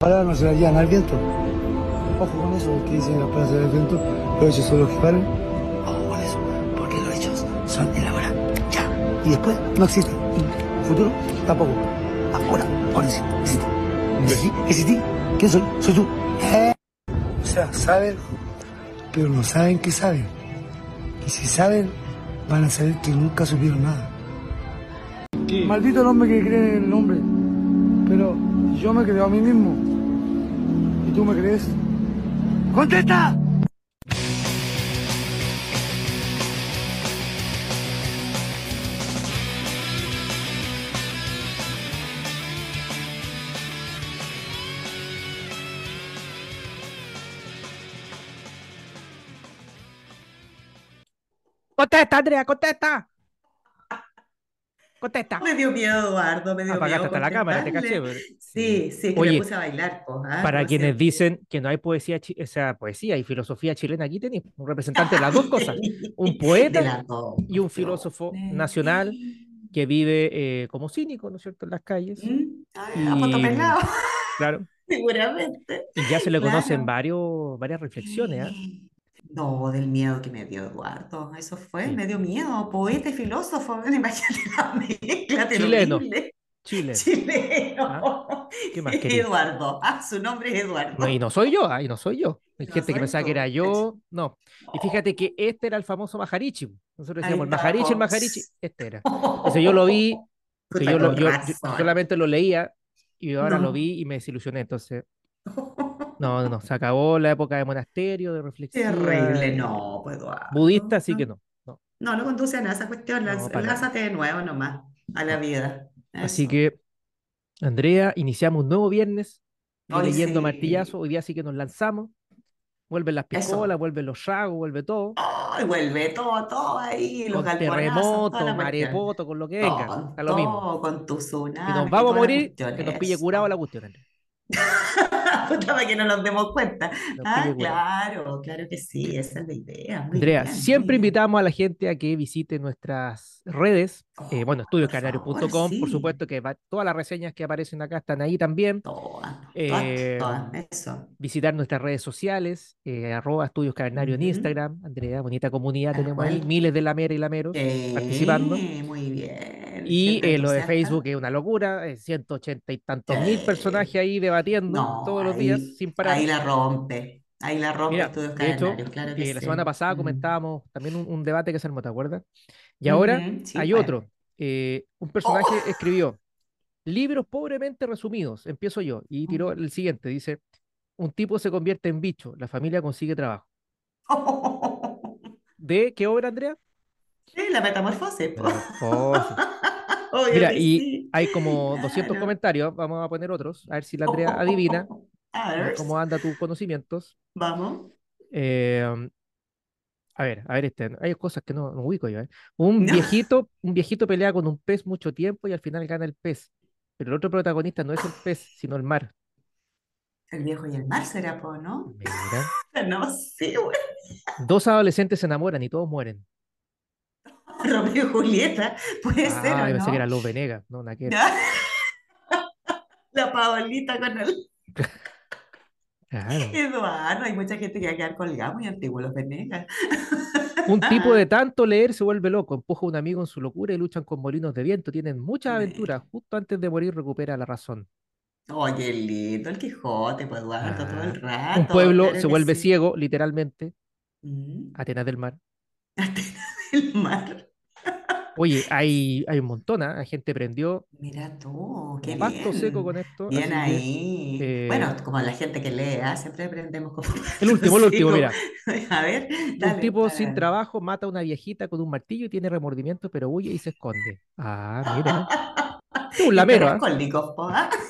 palabras no se las llevan al viento. Ojo con eso, que dicen las palabras del viento, los hechos son los que valen. Ojo con eso, porque los hechos son el ahora, ya. Y después no existe. Y futuro tampoco. Ahora, ahora sí, existe. ¿Existí? ¿Existí? ¿Quién soy? Soy tú. ¿Eh? O sea, saben, pero no saben que saben. Y si saben, van a saber que nunca supieron nada. Maldito el hombre que cree en el nombre. Pero yo me creo a mí mismo. ¿Y tú me crees? ¡Contesta! Contesta, Andrea, contesta. Contesta. Me dio miedo, Eduardo, me dio Apagaste miedo hasta la cámara, te caché. Sí, sí, es que Oye, me puse a bailar, ¿ah? Para ¿No es quienes dicen que no hay poesía, o sea, poesía y filosofía chilena, aquí tenéis un representante de las dos cosas. Un poeta dos. y un filósofo nacional que vive eh, como cínico, ¿no es cierto?, en las calles. ¿Mm? Ay, Y- Claro. seguramente. Y ya se le conocen Claro. varios, varias reflexiones. ¿ah? No, del miedo que me dio Eduardo. Eso fue, Sí. me dio miedo. Poeta y filósofo. Imagínate la mezcla Chileno. terrible. Chile. Chileno. ¿Qué más quería? Eduardo. Ah, su nombre es Eduardo. No, y no soy yo, ah, y no soy yo. Hay No gente que pensaba que era yo. No. Y fíjate que este era el famoso Majarichi. Nosotros decíamos el está, Majarichi, el po. Majarichi. Este era. Entonces yo lo vi, yo, lo- con yo- yo razón. solamente lo leía y ahora lo vi y me desilusioné. Entonces, no, no, no, se acabó la época de monasterio, de reflexión. Terrible, no, pues Eduardo. Budista, así que no. no. No, no conduce a nada esa cuestión. No, lánzate de nuevo nomás a la vida. Así que, Andrea, iniciamos un nuevo viernes y Hoy leyendo sí. martillazo. Hoy día sí que nos lanzamos. Vuelven las Eso. piscolas, vuelven los ragos, vuelve todo. Ay, vuelve todo, todo ahí, los con terremoto, marepoto, con lo que venga, da lo mismo. todo, con tu tsunami, nos vamos a morir, que nos pille curado la cuestión, Para que no nos demos cuenta. Ah, claro, claro que sí, esa es la idea. Muy Andrea, bien, siempre bien. invitamos a la gente a que visite nuestras redes. eh, Oh, bueno, por estudioscanarios.com, favor, por sí. supuesto que va- todas las reseñas que aparecen acá están ahí también. Todas, Eh, todas, todas, eso. Visitar nuestras redes sociales, eh, arroba estudios cavernario en. Instagram. Andrea, bonita comunidad tenemos ahí, miles de lameras y lameros participando. Muy bien. Y eh, lo de. Facebook es una locura, eh, 180 y tantos mil personajes ahí debatiendo No, todos los días sin parar. ahí la rompe. Ahí la rompe Mira, Estudios de hecho, Cavernarios, claro que eh, la sí. semana pasada Mm. comentábamos también un, un debate que se armó, ¿te acuerdas? Y ahora sí, hay otro. eh, un personaje escribió libros pobremente resumidos. Empiezo yo y tiró el siguiente. Dice, un tipo se convierte en bicho, la familia consigue trabajo. ¿De qué obra, Andrea? Sí, la metamorfosis. Metamorfosis. Mira, y sí. hay como 200 Claro. comentarios. Vamos a poner otros, a ver si la Andrea adivina A eh, ver, cómo anda tus conocimientos. vamos. Eh, a ver, a ver, este, hay cosas que no, no ubico yo, ¿eh? Un No. viejito, un viejito pelea con un pez mucho tiempo y al final gana el pez. Pero el otro protagonista no es el pez, sino el mar. El viejo y el mar será, po, ¿no? Mira. No sé, güey. Dos adolescentes se enamoran y todos mueren. Romeo y Julieta, puede ser, Ah, ¿o yo pensé no? que era Luz Venegas, no, nada que ver. La Paolita con el Claro. Eduardo. Hay mucha gente que va a quedar colgada, muy antiguo, los Venegas. Un tipo de tanto leer se vuelve loco, empuja a un amigo en su locura y luchan con molinos de viento. Tienen muchas aventuras. Justo antes de morir recupera la razón. Oye, lindo, el Quijote, pues Eduardo, todo el Ah, rato. Un pueblo se vuelve sí. ciego, literalmente. Mm. Atenas del mar. Atenas del mar. Oye, hay, hay un montón, ¿ah? La gente prendió Mira tú, qué pasto seco bien. con esto. Bien que, ahí. eh, Bueno, como la gente que lee, ¿ah? Siempre aprendemos como el último, el último, mira. A ver, Un dale, tipo dale, sin trabajo mata a una viejita con un martillo y tiene remordimiento, pero huye y se esconde. Ah, mira. Es un lamero, ¿ah?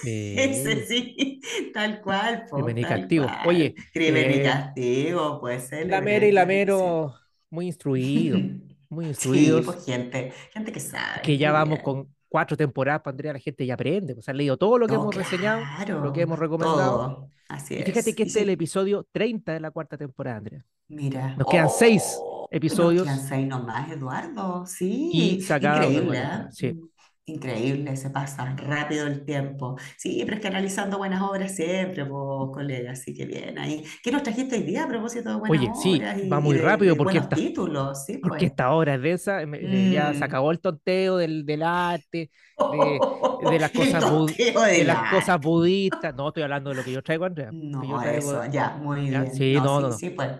Sí. Ese sí, tal cual, po, Crimen y castigo. Oye, Crimen y eh, castigo, puede ser. Lamero y lamero muy instruidos, muy Sí, instruidos, pues gente, gente que sabe. que ya vamos con cuatro temporadas, pues, Andrea, la gente ya aprende, pues ha leído todo lo que hemos reseñado, lo que hemos recomendado. todo. Así Y fíjate es. que Y este es el sí, episodio 30 de la cuarta temporada, Andrea. Mira. Nos quedan seis Oh, episodios Nos quedan seis nomás, Eduardo. Sí, y increíble, temporada. Sí. Increíble, se pasa rápido el tiempo. Sí, pero es que analizando buenas obras siempre, pues, colega, así que bien ahí. ¿Qué nos trajiste hoy día a propósito de buenas Oye, sí, obras va y, y muy de, rápido de porque esta, títulos? Sí, porque pues. esta hora es de esa, me- ya se Mm. acabó el tonteo del, del arte, de, de las cosas bud- de budistas. No, estoy hablando de lo que yo traigo, Andrea, yo No, traigo, eso, ya, muy ya, bien. sí, No, no, no, sí, no. pues.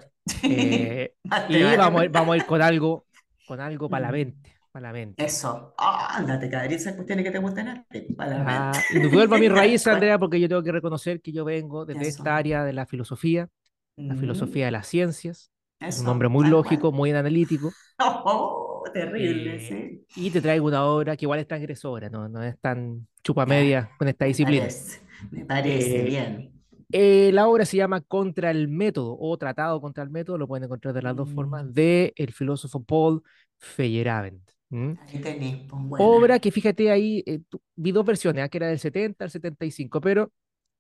Eh, y vale. vamos a ir, vamos a ir con algo, con algo para la Mm. mente, para la mente. Eso. Ah, ándate, cada esas cuestiones que te gustan a ti, para la Ah, mente. y no vuelvo a mis raíces. Andrea, porque yo tengo que reconocer que yo vengo desde esta área de la filosofía, la filosofía de Mm, las ciencias. Un hombre muy lógico, muy analítico. Oh, terrible, eh, sí. y te traigo una obra que igual es transgresora, ¿no? No es tan chupa Ya, media con esta me disciplina. parece, me parece Eh, bien. eh, la obra se llama Contra el Método o Tratado contra el Método, lo pueden encontrar de las dos formas, Mm, de el filósofo Paul Feyerabend. ¿M? ahí tenés, pues Obra que fíjate ahí, eh, vi dos versiones, ah, que era del 70 al 75, pero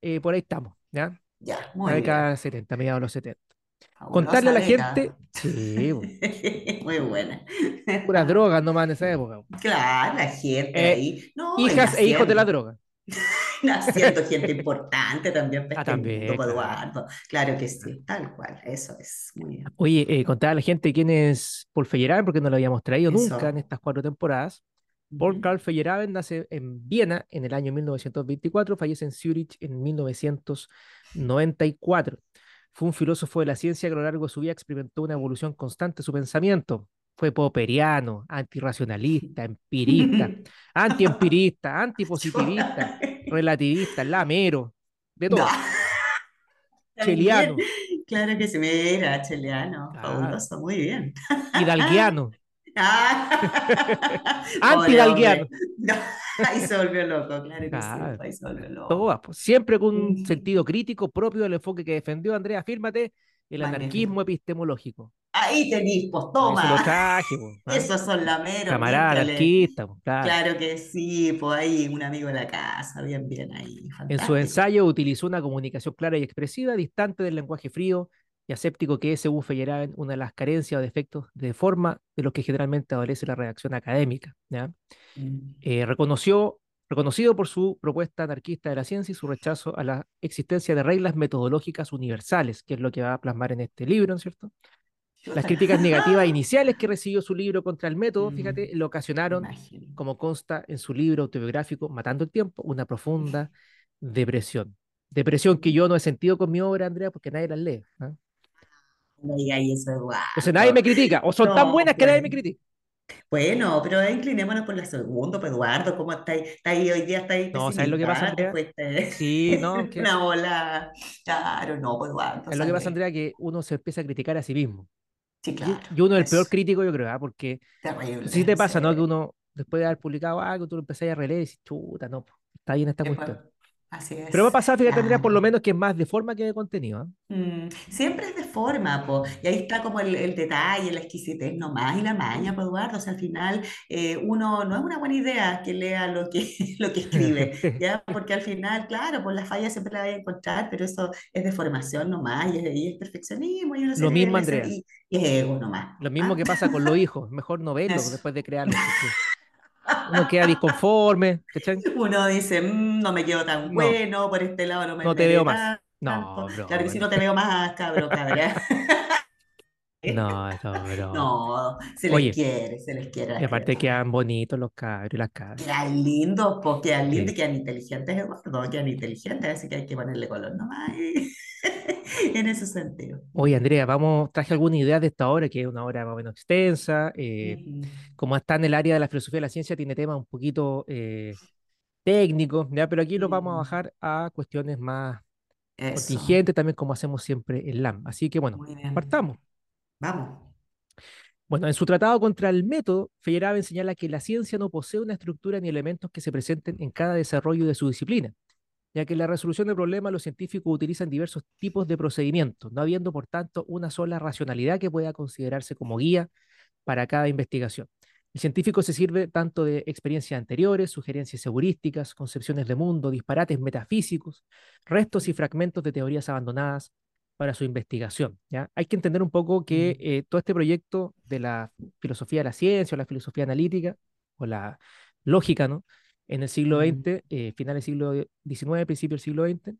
eh, por ahí estamos, ¿ya? Ya, La muy bien. década 70, mediados de los 70. Contarle a Fabulosa la gente, década. sí, bo, Muy buena. puras drogas nomás en esa época. Claro, la gente Eh, ahí. No, hijas e hijos de la droga. Naciendo gente importante también Ah, también. Eduardo. Claro que sí, tal cual. Eso es. Muy bien. Oye, eh, contarle a la gente quién es Paul Feyerabend, porque no lo habíamos traído nunca en Eso. estas cuatro temporadas. Paul. Carl Feyerabend nace en Viena en el año 1924, fallece en Zurich en 1994. Fue un filósofo de la ciencia que a lo largo de su vida experimentó una evolución constante de su pensamiento. Fue popperiano, antirracionalista, empirista, antiempirista, antipositivista, relativista, lamero, de todo, cheliano, claro que sí, mira, cheleano, claro, fabuloso, muy bien. hidalguiano, Ah, antidalguiano. No, ahí se volvió loco, claro que sí, ahí se volvió loco. todas, pues, siempre con un sentido crítico propio del enfoque que defendió Andrea, fírmate, el anarquismo epistemológico. Ahí tenís, pues toma. pues. Esos son lameros, Camarada mímbrale. anarquista, pues, claro. Claro que sí, pues ahí un amigo de la casa, bien, bien ahí, En su fantástico. ensayo utilizó una comunicación clara y expresiva, distante del lenguaje frío y aséptico que es, según Feyerabend, una de las carencias o defectos de forma de los que generalmente adolece la redacción académica. ¿ya? Mm. Eh, reconoció, reconocido por su propuesta anarquista de la ciencia y su rechazo a la existencia de reglas metodológicas universales, que es lo que va a plasmar en este libro, ¿no es cierto? Las críticas negativas iniciales que recibió su libro contra el método, fíjate, Mm, lo me ocasionaron, como consta en su libro autobiográfico Matando el Tiempo, una profunda depresión. Depresión que yo no he sentido con mi obra, Andrea, porque nadie las lee. ¿ah? No digáis eso, Entonces nadie me critica, o son tan buenas que nadie me critica. Bueno, pero inclinémonos por la segunda, pues Eduardo, ¿cómo estáis? ¿Estáis hoy día estáis No, ¿sabes lo que pasa, Andrea? Sí, no, que una bola? Claro, no, pues Eduardo, es lo que pasa. Andrea, que uno se empieza a criticar a sí mismo. Sí, Y, claro, y uno es el peor crítico, yo creo, ¿ah? porque sé si terrible, te pasa, ¿no? Que uno, después de haber publicado algo, tú lo empezás a releer y dices, chuta, no, está bien esta cuestión. Así Pero me ha es, pasado, fíjate, Andrea, por lo claro. menos que es más de forma que de contenido. ¿ah? Mm, siempre es de forma, po. Y ahí está como el, el detalle, la exquisitez nomás y la maña, pues Eduardo. O sea, al final eh, uno no es una buena idea que lea lo que, lo que escribe, ¿ya? Porque al final, claro, pues las fallas siempre las vas a encontrar, pero eso es de formación nomás y es, y es perfeccionismo y Lo mismo, Andrea. y, y es ego nomás, Lo mismo ¿ah? que pasa con los hijos. Mejor no verlos Eso. después de crearlos, porque uno queda disconforme, ¿cachai? Uno dice, "Mm, no me quedo tan No, bueno, por este lado no me no te veo más. tanto. No, Claro que broma. no te veo más, cabro, cabra. No, no, broma. No, se les Oye, quiere, se les quiere y aparte criaturas. quedan bonitos los cabros y las cabras. Quedan lindos, pues quedan lindos y quedan inteligentes, Eduardo, quedan inteligentes, así que hay que ponerle color nomás en ese sentido. Oye, Andrea, vamos, traje alguna idea de esta obra, que es una obra más o menos extensa. eh, como está en el área de la filosofía de la ciencia, tiene temas un poquito eh, técnicos, ¿ya? Pero aquí los vamos a bajar a cuestiones más Eso, contingentes, también como hacemos siempre en LAM. Así que bueno, partamos. Vamos. Bueno, en su tratado contra el método, Feyerabend señala que la ciencia no posee una estructura ni elementos que se presenten en cada desarrollo de su disciplina, ya que en la resolución de problemas los científicos utilizan diversos tipos de procedimientos, no habiendo por tanto una sola racionalidad que pueda considerarse como guía para cada investigación. El científico se sirve tanto de experiencias anteriores, sugerencias heurísticas, concepciones de mundo, disparates metafísicos, restos y fragmentos de teorías abandonadas para su investigación. ¿ya? Hay que entender un poco que eh, todo este proyecto de la filosofía de la ciencia o la filosofía analítica o la lógica, ¿no? en el siglo. XX, eh, final del siglo XIX, principio del siglo XX,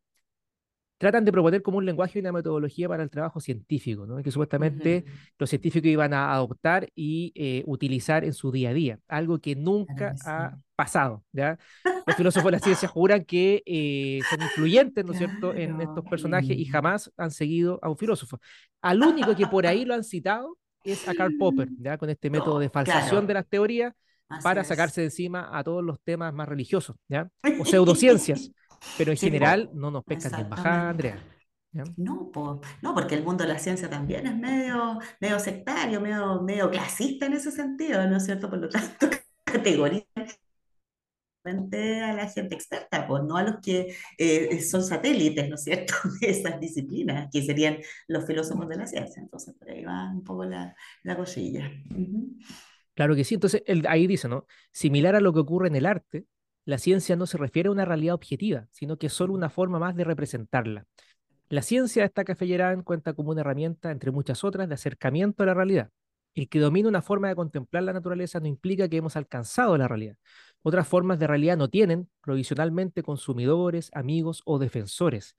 tratan de proponer como un lenguaje y una metodología para el trabajo científico, ¿no? que supuestamente los científicos iban a adoptar y eh, utilizar en su día a día, algo que Claro nunca que ha pasado. ¿ya? Los filósofos de la ciencia juran que eh, son influyentes, ¿no es cierto?, en estos Claro. personajes y jamás han seguido a un filósofo. Al único que por ahí lo han citado es a Karl Popper, ¿ya? con este método de falsación claro, de las teorías así para es. sacarse de encima a todos los temas más religiosos, ¿ya? O pseudociencias, pero en Sí, general no nos pescan ni en bajada. Andrea. ¿ya? No, po, no, porque el mundo de la ciencia también es medio, medio sectario, medio, medio clasista en ese sentido, ¿no es cierto? Por lo tanto, categoría a la gente experta, pues no a los que eh, son satélites, ¿no es cierto?, de esas disciplinas, que serían los filósofos de la ciencia. Entonces, por ahí va un poco la, la cosilla. Claro que sí. Entonces, ahí dice, ¿no? Similar a lo que ocurre en el arte, la ciencia no se refiere a una realidad objetiva, sino que es solo una forma más de representarla. La ciencia, destaca Feyerabend, cuenta como una herramienta, entre muchas otras, de acercamiento a la realidad. El que domina una forma de contemplar la naturaleza no implica que hemos alcanzado la realidad. Otras formas de realidad no tienen, provisionalmente, consumidores, amigos o defensores.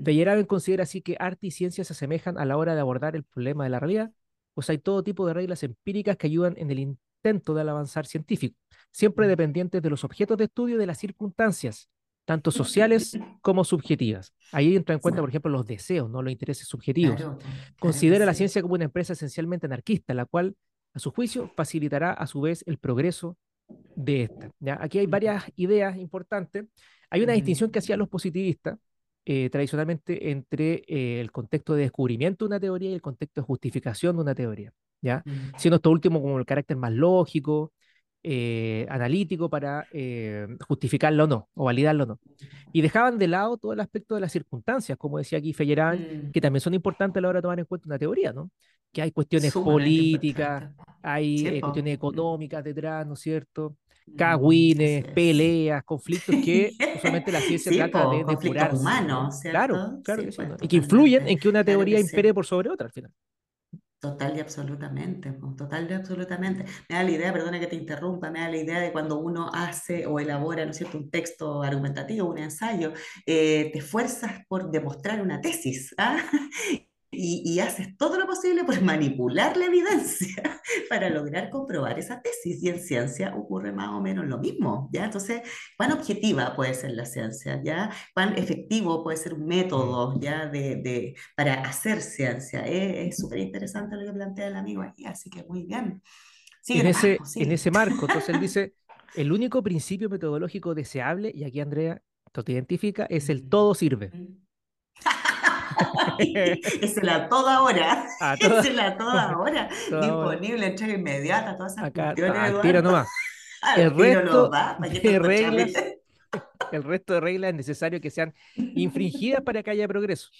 Feyerabend considera así que arte y ciencia se asemejan a la hora de abordar el problema de la realidad, pues hay todo tipo de reglas empíricas que ayudan en el intento del avanzar científico, siempre dependientes de los objetos de estudio y de las circunstancias, tanto sociales como subjetivas. Ahí entra en cuenta, por ejemplo, los deseos, no los intereses subjetivos. Claro, claro Considera la ciencia como una empresa esencialmente anarquista, la cual, a su juicio, facilitará a su vez el progreso de esta. ¿ya? Aquí hay varias ideas importantes. Hay una distinción que hacían los positivistas eh, tradicionalmente entre eh, el contexto de descubrimiento de una teoría y el contexto de justificación de una teoría. ¿ya? Mm. Siendo esto último como el carácter más lógico, eh, analítico para eh, justificarlo o no, o validarlo o no. Y dejaban de lado todo el aspecto de las circunstancias, como decía aquí Feyerabend, Mm. que también son importantes a la hora de tomar en cuenta una teoría, ¿no? Que hay cuestiones Sumamente políticas, hay Sí, eh, cuestiones Mm. económicas detrás, ¿no es cierto? Mm, Cagüines, es. peleas, conflictos que usualmente la ciencia Sí, trata po, de depurarse. ¿ya? humanos, Claro, ¿cierto? claro Sí, que sí, pues, ¿no? Y que influyen en que una Claro teoría que impere sí. por sobre otra al final. Total y absolutamente, total y absolutamente. Me da la idea, perdona que te interrumpa, me da la idea de cuando uno hace o elabora, ¿no es cierto?, un texto argumentativo, un ensayo, eh, te esfuerzas por demostrar una tesis, ¿ah? Y, y haces todo lo posible por manipular la evidencia para lograr comprobar esa tesis. Y en ciencia ocurre más o menos lo mismo, ¿ya? Entonces, ¿cuán objetiva puede ser la ciencia, ¿ya? ¿Cuán efectivo puede ser un Mm. método, ¿ya? De, de- para hacer ciencia. Es es súper interesante lo que plantea el amigo aquí, así que muy bien. Sigue En ese, pues, en ese marco, entonces él dice, el único principio metodológico deseable, y aquí Andrea, esto te identifica, es el Mm. todo sirve. Es el a toda hora. A Es toda, el a toda hora. toda. Disponible, entrega inmediata, todas esas Acá, al tiro nomás. Al El tiro resto da, ¿para qué de reglas, el resto de reglas es necesario que sean infringidas para que haya progreso.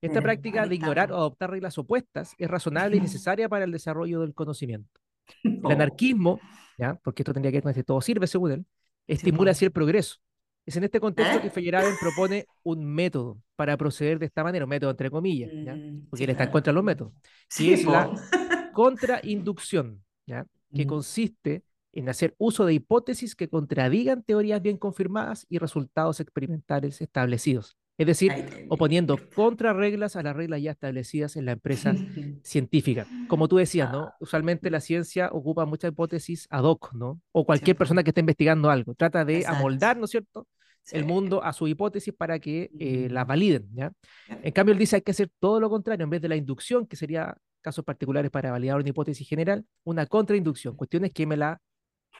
Esta práctica de ignorar o adoptar reglas opuestas es razonable y necesaria para el desarrollo del conocimiento. El Oh, anarquismo, ¿ya? porque esto tendría que ver con este todo sirve, según él, estimula así el progreso. Es en este contexto que ¿Eh? Feyerabend propone un método para proceder de esta manera, un método entre comillas, ¿ya? Mm, porque él está en contra de los métodos, que Sí, es la contrainducción, ¿ya? que Mm. consiste en hacer uso de hipótesis que contradigan teorías bien confirmadas y resultados experimentales establecidos. Es decir, oponiendo contrarreglas a las reglas ya establecidas en la empresa científica. Como tú decías, ¿no? Ah, Usualmente la ciencia ocupa muchas hipótesis ad hoc, ¿no? O cualquier persona que esté investigando algo. Trata de Exacto. amoldar, ¿no es cierto?, Sí. el mundo a su hipótesis para que eh, las Mm. validen, ¿ya? En cambio, él dice hay que hacer todo lo contrario, en vez de la inducción, que sería casos particulares para validar una hipótesis general, una contrainducción, cuestiones que me la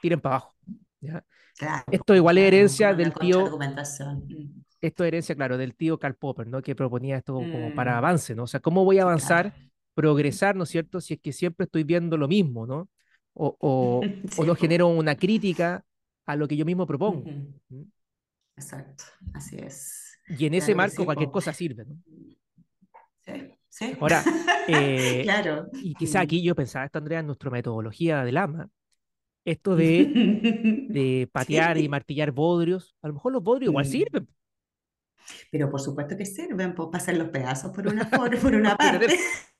tiren para abajo, ¿ya? Claro, Esto igual es herencia del tío. Esto es herencia, claro, del tío Karl Popper, ¿no? Que proponía esto como para Mm. avance, ¿no? O sea, ¿cómo voy a avanzar, claro. progresar, ¿no es cierto? Si es que siempre estoy viendo lo mismo, ¿no? O, o, o Sí, no po. genero una crítica a lo que yo mismo propongo. Exacto, así es. Y en ese Claro que marco sí, cualquier cosa sirve, ¿no? Sí, sí. Ahora, eh, Claro. y quizá aquí yo pensaba esto, Andrea, en nuestra metodología del AMA, esto de, de patear y Sí. martillar bodrios, a lo mejor los bodrios igual Mm. sirven. Pero por supuesto que sirven, pues pasan los pedazos por una, for- por una parte.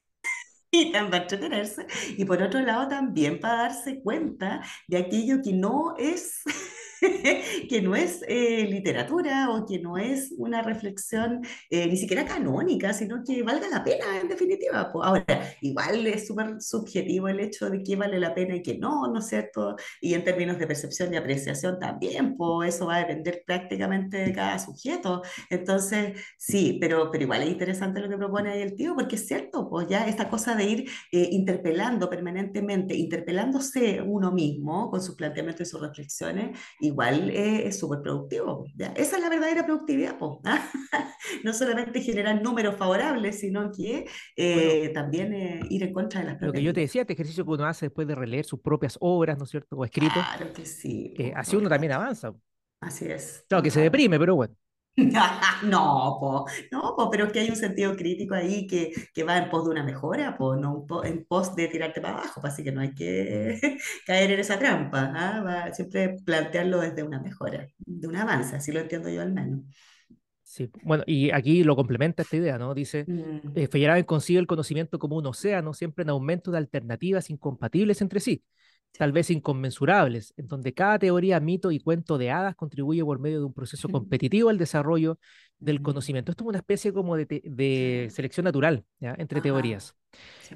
Y también para entretenerse, y por otro lado también para darse cuenta de aquello que no es que no es eh, literatura o que no es una reflexión eh, ni siquiera canónica, sino que valga la pena en definitiva. Pues, ahora, igual es súper subjetivo el hecho de que vale la pena y que no, ¿no es cierto? Y en términos de percepción y apreciación también, pues eso va a depender prácticamente de cada sujeto. Entonces, sí, pero, pero igual es interesante lo que propone ahí el tío, porque es cierto, pues ya esta cosa de ir eh, interpelando permanentemente, interpelándose uno mismo con sus planteamientos y sus reflexiones, igual eh, es súper productivo. ¿ya? Esa es la verdadera productividad, pues, no solamente generar números favorables, sino que eh, bueno, también ir en contra de las Lo que yo te decía, este ejercicio que uno hace después de releer sus propias obras, ¿no es cierto?, o escritos. Claro que sí. así uno también avanza. Así es. Claro, que se deprime, pero bueno. no, po, no, po, pero es que hay un sentido crítico ahí que, que va en pos de una mejora, po, no en pos de tirarte para abajo, así que no hay que caer en esa trampa, ¿ah? va, siempre plantearlo desde una mejora, de un avance, así lo entiendo yo al menos. Sí, bueno, y aquí lo complementa esta idea, ¿no? Dice, Mm, eh, Feyerabend concibe el conocimiento como un océano, siempre en aumento de alternativas incompatibles entre sí, tal vez inconmensurables, en donde cada teoría, mito y cuento de hadas contribuye por medio de un proceso competitivo al desarrollo del conocimiento. Esto es una especie como de, de selección natural, ¿ya? entre Ajá, teorías.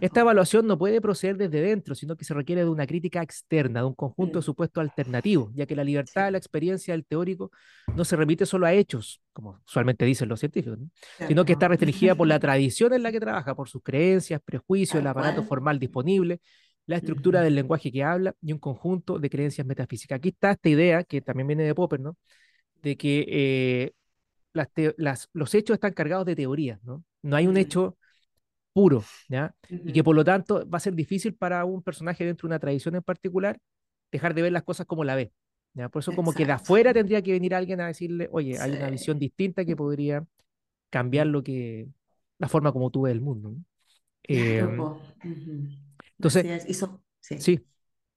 Esta evaluación no puede proceder desde dentro, sino que se requiere de una crítica externa, de un conjunto de mm, supuestos alternativos, ya que la libertad de la experiencia del teórico no se remite solo a hechos, como usualmente dicen los científicos, ¿no? sino que está restringida por la tradición en la que trabaja, por sus creencias, prejuicios, el aparato formal disponible, la estructura del lenguaje que habla y un conjunto de creencias metafísicas. Aquí está esta idea, que también viene de Popper, ¿no? de que eh, las las- los hechos están cargados de teorías, ¿no? No hay un hecho puro, ¿ya? Y que por lo tanto va a ser difícil para un personaje dentro de una tradición en particular dejar de ver las cosas como la ve, ¿ya? Por eso como que de Exacto. afuera tendría que venir alguien a decirle, oye, hay una visión Sí. distinta que podría cambiar lo que, la forma como tú ves el mundo, ¿no? Po. Entonces. Y sí. sí,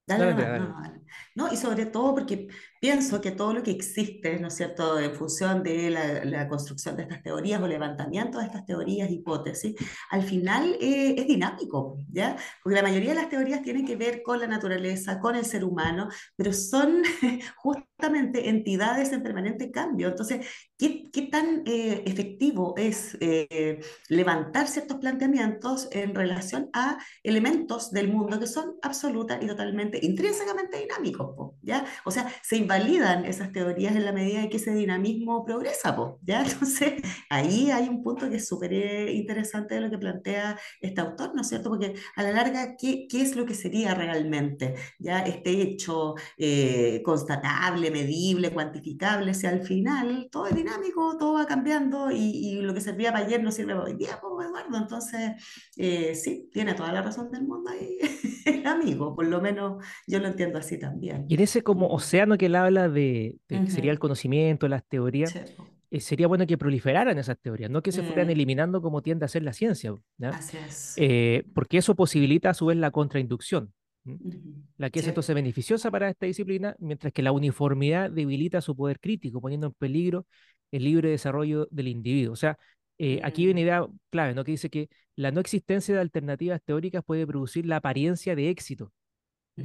Dale dale. No, y sobre todo porque pienso que todo lo que existe, ¿no es cierto?, en función de la, la construcción de estas teorías o levantamiento de estas teorías, hipótesis, al final eh, es dinámico, ¿ya? Porque la mayoría de las teorías tienen que ver con la naturaleza, con el ser humano, pero son justamente entidades en permanente cambio. Entonces, ¿qué, qué tan eh, efectivo es eh, levantar ciertos planteamientos en relación a elementos del mundo que son absoluta y totalmente, intrínsecamente dinámicos, po, ¿ya? O sea, se invalidan esas teorías en la medida en que ese dinamismo progresa, po, ¿ya? Entonces, ahí hay un punto que es súper eh, interesante de lo que plantea este autor, ¿no es cierto? Porque a la larga, ¿qué, qué es lo que sería realmente, ¿ya? Este hecho eh, constatable, medible, cuantificable, si al final todo es dinámico, todo va cambiando y, y lo que servía para ayer no sirve para hoy día, pues, Eduardo, entonces eh, sí, tiene toda la razón del mundo ahí el amigo, por lo menos yo lo entiendo así también. Y en ese como océano que él habla de, de que sería el conocimiento, las teorías, sí, eh, sería bueno que proliferaran esas teorías, no que se fueran Mm, eliminando como tiende a hacer la ciencia, ¿ya? así es. Eh, porque eso posibilita a su vez la contrainducción, ¿m? Ujú, la que es sí, entonces beneficiosa para esta disciplina, mientras que la uniformidad debilita su poder crítico, poniendo en peligro el libre desarrollo del individuo. O sea, eh, aquí hay una mm, idea clave, ¿no? Que dice que la no existencia de alternativas teóricas puede producir la apariencia de éxito.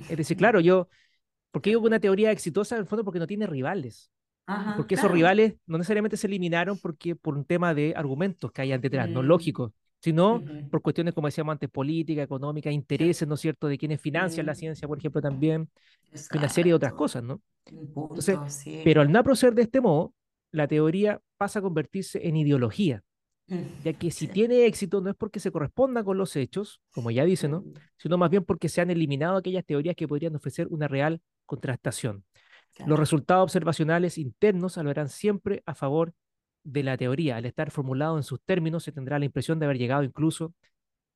Es decir, claro, yo, ¿por qué sí, digo que una teoría exitosa? En el fondo porque no tiene rivales. Ajá, porque esos rivales no necesariamente se eliminaron porque por un tema de argumentos que hayan detrás, no Mm, lógicos, sino por cuestiones, como decíamos antes, política, económica, intereses, ¿no es cierto?, de quienes financian la mm, ciencia, por ejemplo, también, y una serie de otras cosas, ¿no? Un Entonces, punto, sí. pero al no proceder de este modo, la teoría pasa a convertirse en ideología, ya que si sí, tiene éxito no es porque se corresponda con los hechos, como ya dice, ¿no? mm, Sino más bien porque se han eliminado aquellas teorías que podrían ofrecer una real contrastación. Los claro. resultados observacionales internos hablarán siempre a favor de la teoría. Al estar formulado en sus términos, se tendrá la impresión de haber llegado incluso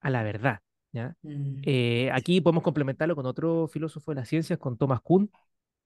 a la verdad. ¿ya? Mm, Eh, aquí podemos complementarlo con otro filósofo de las ciencias, con Thomas Kuhn,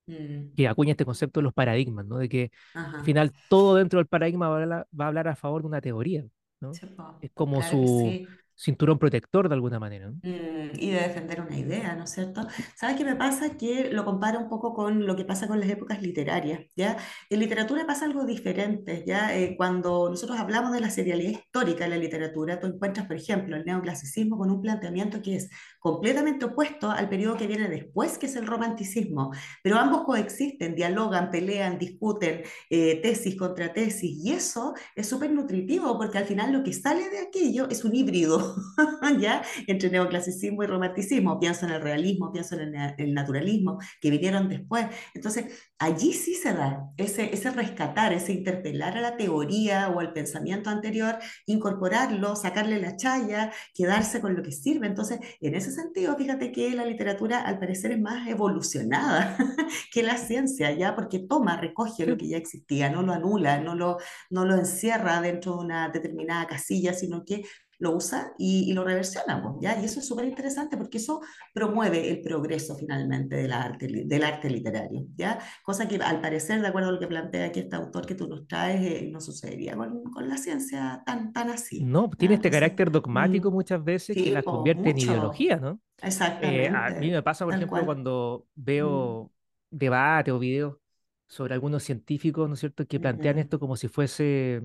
mm, que acuña este concepto de los paradigmas, ¿no? de que al ajá. final todo dentro del paradigma va a hablar, va a hablar a favor de una teoría. ¿no? Sí, Es como Claro su. Cinturón protector de alguna manera. Mm, y de defender una idea, ¿no es cierto? ¿Sabes qué me pasa? Que lo comparo un poco con lo que pasa con las épocas literarias, ¿ya? En literatura pasa algo diferente, ¿ya? Eh, cuando nosotros hablamos de la serialidad histórica de la literatura, tú encuentras, por ejemplo, el neoclasicismo con un planteamiento que es completamente opuesto al periodo que viene después, que es el romanticismo, pero ambos coexisten, dialogan, pelean, discuten, eh, tesis contra tesis, y eso es súper nutritivo, porque al final lo que sale de aquello es un híbrido, ¿ya? Entre neoclasicismo y romanticismo. Pienso en el realismo, pienso en el, naturalismo, que vinieron después. Entonces, allí sí se da ese, ese rescatar, ese interpelar a la teoría o al pensamiento anterior, incorporarlo, sacarle la chaya, quedarse con lo que sirve. Entonces, en ese sentido, fíjate que la literatura al parecer es más evolucionada que la ciencia, ¿ya? Porque toma, recoge lo que ya existía, no lo anula, no lo, no lo encierra dentro de una determinada casilla, sino que lo usa y, lo reversiona, ¿ya? Y eso es súper interesante porque eso promueve el progreso finalmente del arte, del arte literario, ¿ya? Cosa que al parecer, de acuerdo a lo que plantea aquí este autor que tú nos traes, eh, no sucedería con, con, la ciencia tan, tan así. No, tiene este carácter dogmático mm, muchas veces que la convierte en ideología, ¿no? Exactamente. Eh, a mí me pasa, por ejemplo, cuando veo mm. debate o videos sobre algunos científicos, ¿no es cierto?, que plantean esto como si fuese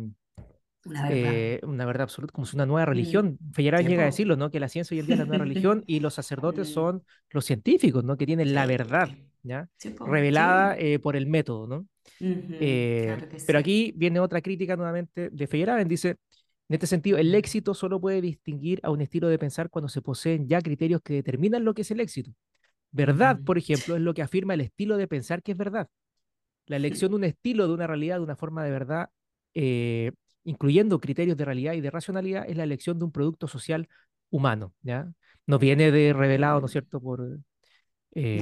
una verdad. Eh, una verdad absoluta, como si una nueva religión. Mm. llega a decirlo, ¿no? Que la ciencia hoy en día es la nueva religión y los sacerdotes son los científicos, ¿no? Que tienen la verdad, ¿ya? Revelada eh, por el método, ¿no? Eh, pero aquí viene otra crítica nuevamente de Feyerabend, dice, en este sentido, el éxito solo puede distinguir a un estilo de pensar cuando se poseen ya criterios que determinan lo que es el éxito. Verdad, por ejemplo, es lo que afirma el estilo de pensar que es verdad. La elección de un estilo, de una realidad, de una forma de verdad, incluyendo criterios de realidad y de racionalidad, es la elección de un producto social humano, ¿ya? No viene de revelado, ¿no es cierto?, por, eh,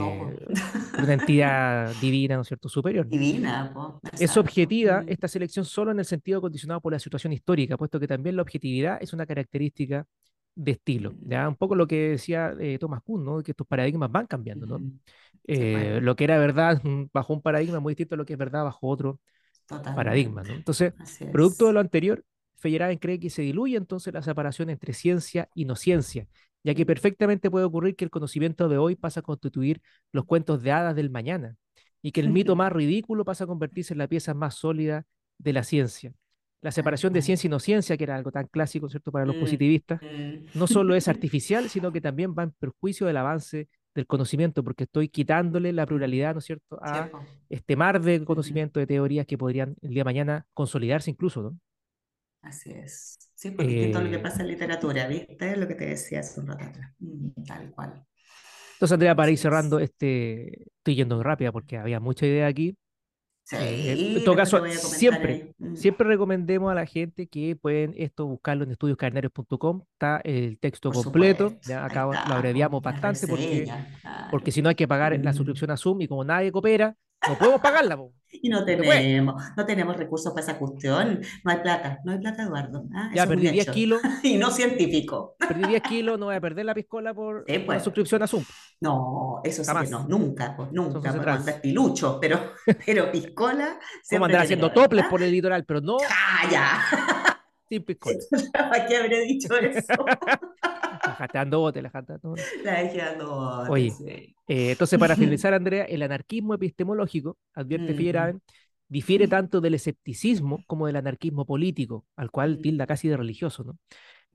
una entidad divina, ¿no es cierto?, superior. Divina, Es objetiva mm. esta selección solo en el sentido condicionado por la situación histórica, puesto que también la objetividad es una característica de estilo, mm. ¿ya? Un poco lo que decía eh, Thomas Kuhn, ¿no? Que estos paradigmas van cambiando, ¿no? Eh, lo que era verdad bajo un paradigma muy distinto a lo que es verdad bajo otro paradigma. ¿no? Entonces, producto de lo anterior, Feyerabend cree que se diluye entonces la separación entre ciencia y no ciencia, ya que perfectamente puede ocurrir que el conocimiento de hoy pasa a constituir los cuentos de hadas del mañana y que el mito más ridículo pasa a convertirse en la pieza más sólida de la ciencia. La separación de ciencia y no ciencia, que era algo tan clásico, ¿cierto?, para los mm, positivistas, mm. no solo es artificial, sino que también va en perjuicio del avance del conocimiento, porque estoy quitándole la pluralidad, ¿no es cierto?, a este mar de conocimiento, de teorías que podrían el día de mañana consolidarse incluso, ¿no? Así es. Sí, porque todo lo que eh, pasa en literatura, ¿viste? Lo que te decía hace un rato atrás. Mm, tal cual. Entonces, Andrea, para ir cerrando, este, estoy yendo rápida porque había mucha idea aquí. Eh, en todo caso, siempre, mm. siempre recomendemos a la gente que pueden esto buscarlo en estudioscarnarios.com, está el texto completo, ya acá lo abreviamos bastante porque, porque si no hay que pagar la mm. suscripción a Zoom y como nadie coopera, no podemos pagarla. Y no tenemos, no tenemos recursos para esa cuestión, no hay plata, no hay plata, Eduardo. Ah, ya perdí 10 kilos. y no científico. Perdí 10 kilos, no voy a perder la piscola por la pues. suscripción a Zoom. No, eso sí que no, nunca, pues, nunca. Pues, pilucho, pero, pero piscola. Vamos a andar haciendo toples por el litoral, pero no. ¡Ah, ya! Piscola. ¿Para qué habré dicho eso? la dando bote, la dando bote. La dando bote. Oye, eh, entonces para finalizar, Andrea, el anarquismo epistemológico, advierte uh difiere tanto del escepticismo como del anarquismo político, al cual tilda casi de religioso, ¿no?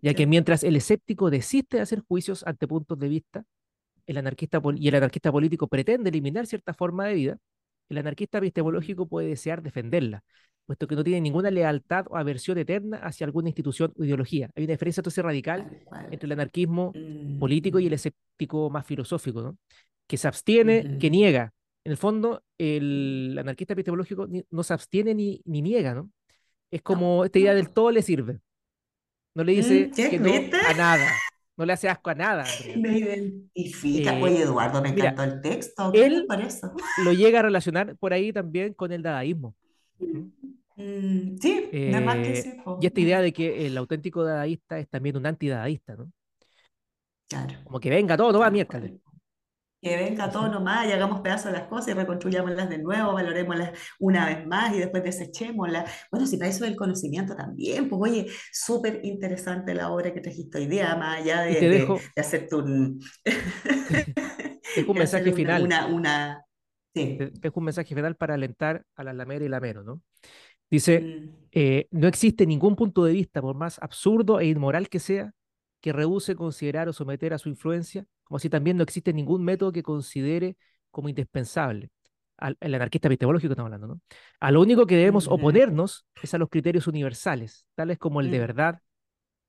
Ya que mientras el escéptico desiste de hacer juicios ante puntos de vista, el anarquista y el anarquista político pretende eliminar cierta forma de vida, el anarquista epistemológico puede desear defenderla, puesto que no tiene ninguna lealtad o aversión eterna hacia alguna institución o ideología. Hay una diferencia entonces radical entre el anarquismo político y el escéptico más filosófico, ¿no? que se abstiene, que niega. En el fondo, el anarquista epistemológico no se abstiene ni, ni niega, ¿no? Es como esta idea del todo le sirve. No le dice mm, que no a nada. No le hace asco a nada. Me identifica. Eh, Oye, Eduardo, me encantó el texto. él lo llega a relacionar por ahí también con el dadaísmo. Mm, sí, nada más que eh, sí. Y esta idea de que el auténtico dadaísta es también un antidadaísta, ¿no? Claro. Como que venga todo, no va miércoles. Que venga todo nomás y hagamos pedazos de las cosas y reconstruyámoslas de nuevo, valorémoslas una vez más y después desechémoslas. Bueno, si para eso es el conocimiento también, pues oye, súper interesante la obra que trajiste hoy día, más allá de, de, dejo, de hacerte un... de mensaje una, final, una, una... te Sí. dejo un mensaje final para alentar a la lamera y lamero, ¿no? Dice, Mm, eh, no existe ningún punto de vista, por más absurdo e inmoral que sea, que rehúse considerar o someter a su influencia, como así también no existe ningún método que considere como indispensable. Al, el anarquista epistemológico que estamos hablando, ¿no? A lo único que debemos oponernos es a los criterios universales, tales como el de mm, verdad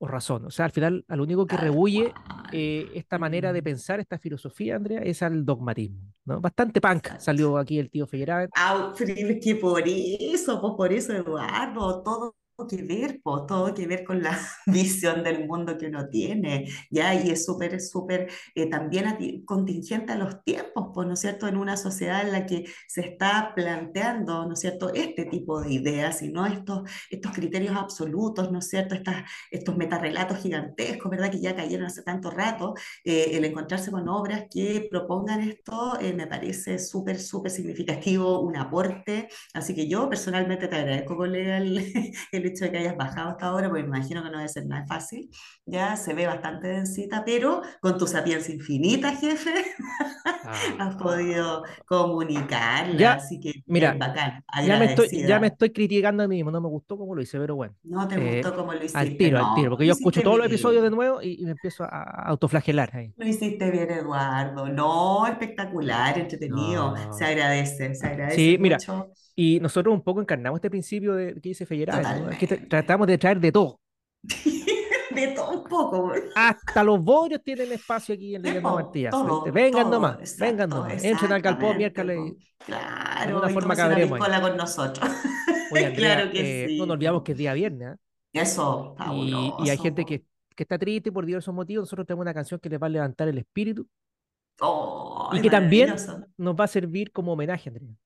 o razón. O sea, al final, a lo único que rehuye eh, esta manera de Mm, pensar, esta filosofía, Andrea, es al dogmatismo, ¿no? Bastante punk exacto. salió aquí el tío Feyerabend. Ah, pero es que por eso, pues por eso, Eduardo, todo que ver, pues todo que ver con la visión del mundo que uno tiene, ¿ya? Y es súper, súper eh, también contingente a los tiempos, pues, ¿no es cierto? En una sociedad en la que se está planteando, ¿no es cierto?, este tipo de ideas y no estos, estos criterios absolutos, ¿no es cierto?, Estas, estos metarrelatos gigantescos, ¿verdad?, que ya cayeron hace tanto rato, eh, el encontrarse con obras que propongan esto eh, me parece súper, súper significativo, un aporte. Así que yo personalmente te agradezco, colega, el, el hecho de que hayas bajado hasta ahora, porque me imagino que no debe ser nada fácil. Ya se ve bastante densita, pero con tu sapiencia infinita, jefe, has podido Ah, comunicarla. ya, Así que mira, bacán, ya me estoy, ya me estoy criticando a mí mismo, no me gustó cómo lo hice, pero bueno. No te Eh, gustó como lo al hiciste, tiro, al tiro, no, porque lo yo escucho todos los episodios de nuevo y, y me empiezo a, autoflagelar ahí. Lo hiciste bien, Eduardo. No, espectacular, entretenido. Se No. agradece, se agradece Sí, mira, mucho. Y nosotros un poco encarnamos este principio de, que dice Feyerabend, ¿no? Es que tra- tratamos de traer de todo. De todo un poco, güey. Hasta los bodrios tienen espacio aquí en Sí, Leyendo Martillazo, todo, Vengan todo, nomás, vengan nomás. Entren al exactamente, miércoles y de Claro, y forma tómese una ahí. piscola con nosotros. Oye, Andrea, Claro que eh, no nos sí, olvidamos que es día viernes, ¿ah? Eso, Y, y hay gente que, que está triste por diversos motivos. Nosotros tenemos una canción que les va a levantar el espíritu y ¡Ay, que también nos va a servir como homenaje, Andrea.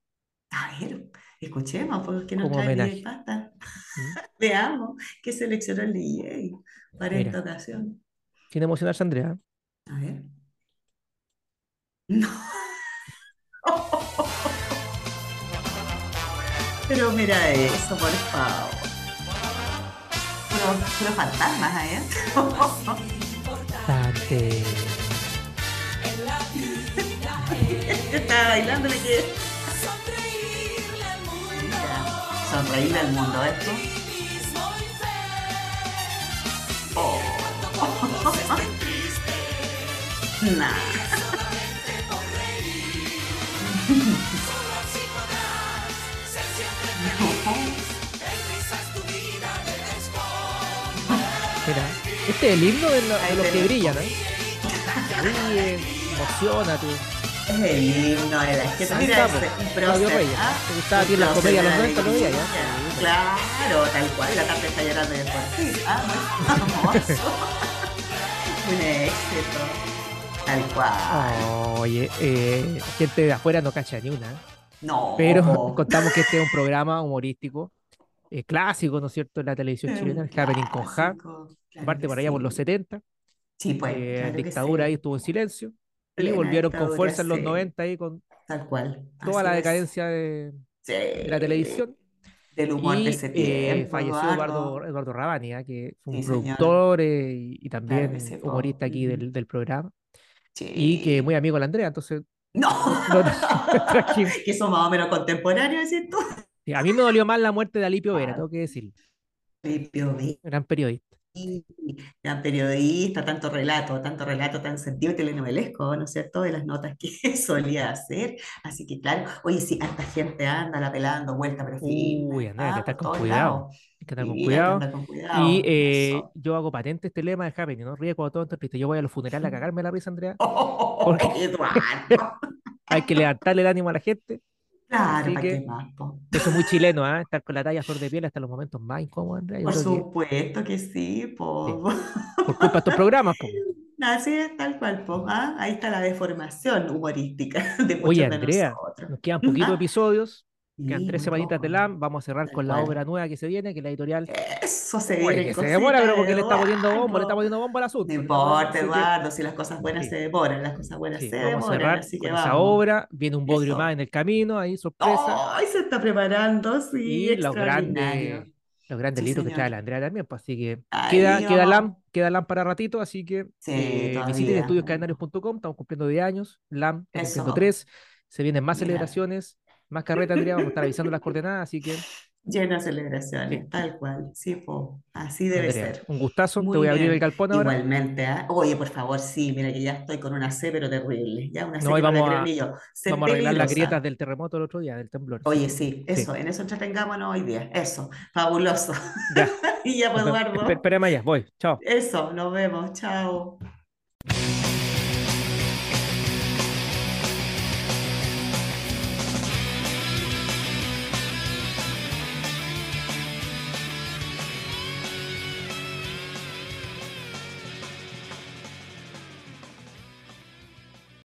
A ver, escuchemos, porque nos Como trae homenaje. Pasta. ¿m? Veamos qué seleccionó el DJ para esta ocasión. sin emocionarse, Andrea. A ver. No. Pero mira eso, por favor. Puro, puro fantasmas, ¿eh? Dante. Estaba bailando, le quedé. Mira, sonreírle al mundo esto. Oh. Nah. No. Mira, este es el himno de, lo- de los que brillan, ¿eh? Ríe, emocionate. Es el himno de la izquierda. Ahí Mira prócer. ¿ah? ¿Te gustaba las comedias de los la 90, lo veía ya? alegría. Sí, po. Claro, tal cual. La tarde está llorando de por sí. Ah, muy famoso. Un éxito. Tal cual. Oye, eh, gente de afuera no cacha ni una. ¿eh? No, Pero contamos que este es un programa humorístico, eh, clásico, ¿no es cierto?, en la televisión Es chilena, el Happening con Ja. Claro aparte que por allá por los sí. 70, Sí, pues, eh, claro que dictadura ahí sí. estuvo en silencio, y volvieron con fuerza en los sí. 90 ahí con Tal cual. toda Así la decadencia de, Sí. de la televisión, Del humor de y ese eh, tiempo, falleció Eduardo, Eduardo. Rabani, ¿ah? que fue un Sí, productor eh, y, y también humorista aquí del, del programa, y que muy amigo de la Andrea, entonces No. trajimos. Que son más o menos contemporáneos. Sí, A mí me dolió más la muerte de Alipio Vera, tengo que decirlo, gran periodista. Gran periodista, tanto relato, tanto relato tan sentido y telenovelesco, ¿no es cierto? De las notas que solía hacer. Así que, claro, oye, sí, harta gente anda la pelando, vuelta, pero Uy, firme, Andrea, hay que ah, estar con cuidado. Hay que estar con Sí, cuidado. Y eh, yo hago patente este lema de Happening, ¿no? Ríe cuando todo está triste. Yo voy a los funerales a cagarme la risa, Andrea, porque Eduardo. hay que levantarle el ánimo a la gente. Claro, ¿para qué más, po? eso es muy chileno, ¿ah? Estar con la talla flor de piel hasta los momentos más incómodos, Andrea. Por que supuesto que sí, sí, po. por culpa de estos programas, po. Así es, tal cual, po. Ah, Ahí está la deformación humorística de Oye, de Andrea, nosotros. nos quedan poquitos Ah, episodios. Quedan tres semanitas de. LAM, vamos a cerrar con la obra nueva que se viene, que la editorial. Eso se Oye, viene que se demora, pero porque le está poniendo bombo, le está poniendo bombo al asunto. No importa, Eduardo, si las cosas buenas Sí. se demoran, las cosas buenas Sí, se vamos a cerrar así con que esa obra. Viene un bodrio Eso. más en el camino, ahí sorpresa. ¡Ay, se está preparando! Sí, y los grandes, los grandes Sí, libros que trae la Andrea también. Pues, así que queda. LAM, queda LAM para ratito, así que Sí, eh, visiten todavía. estudioscalenarios.com, estamos cumpliendo 10 años, LAM cumpliendo Eso. 3, se vienen más Mira. celebraciones, más carreta, Andrea, vamos a estar avisando las coordenadas, así que Llenas celebraciones, Sí. tal cual. Sí, po, así debe Andrea, ser. un gustazo, te voy a abrir el galpón ahora. Igualmente, ¿ah? Oye, por favor, sí, mira que ya estoy con una C, pero terrible. Ya una C No, que no vamos a- ni yo. C Vamos a arreglar las grietas del terremoto el otro día, del temblor. Oye, sí, eso, en eso entretengámonos hoy día. Eso, fabuloso. Ya, Y ya, pues. Eduardo. Espe- Espérame allá, voy, chao. Eso, nos vemos. Chao.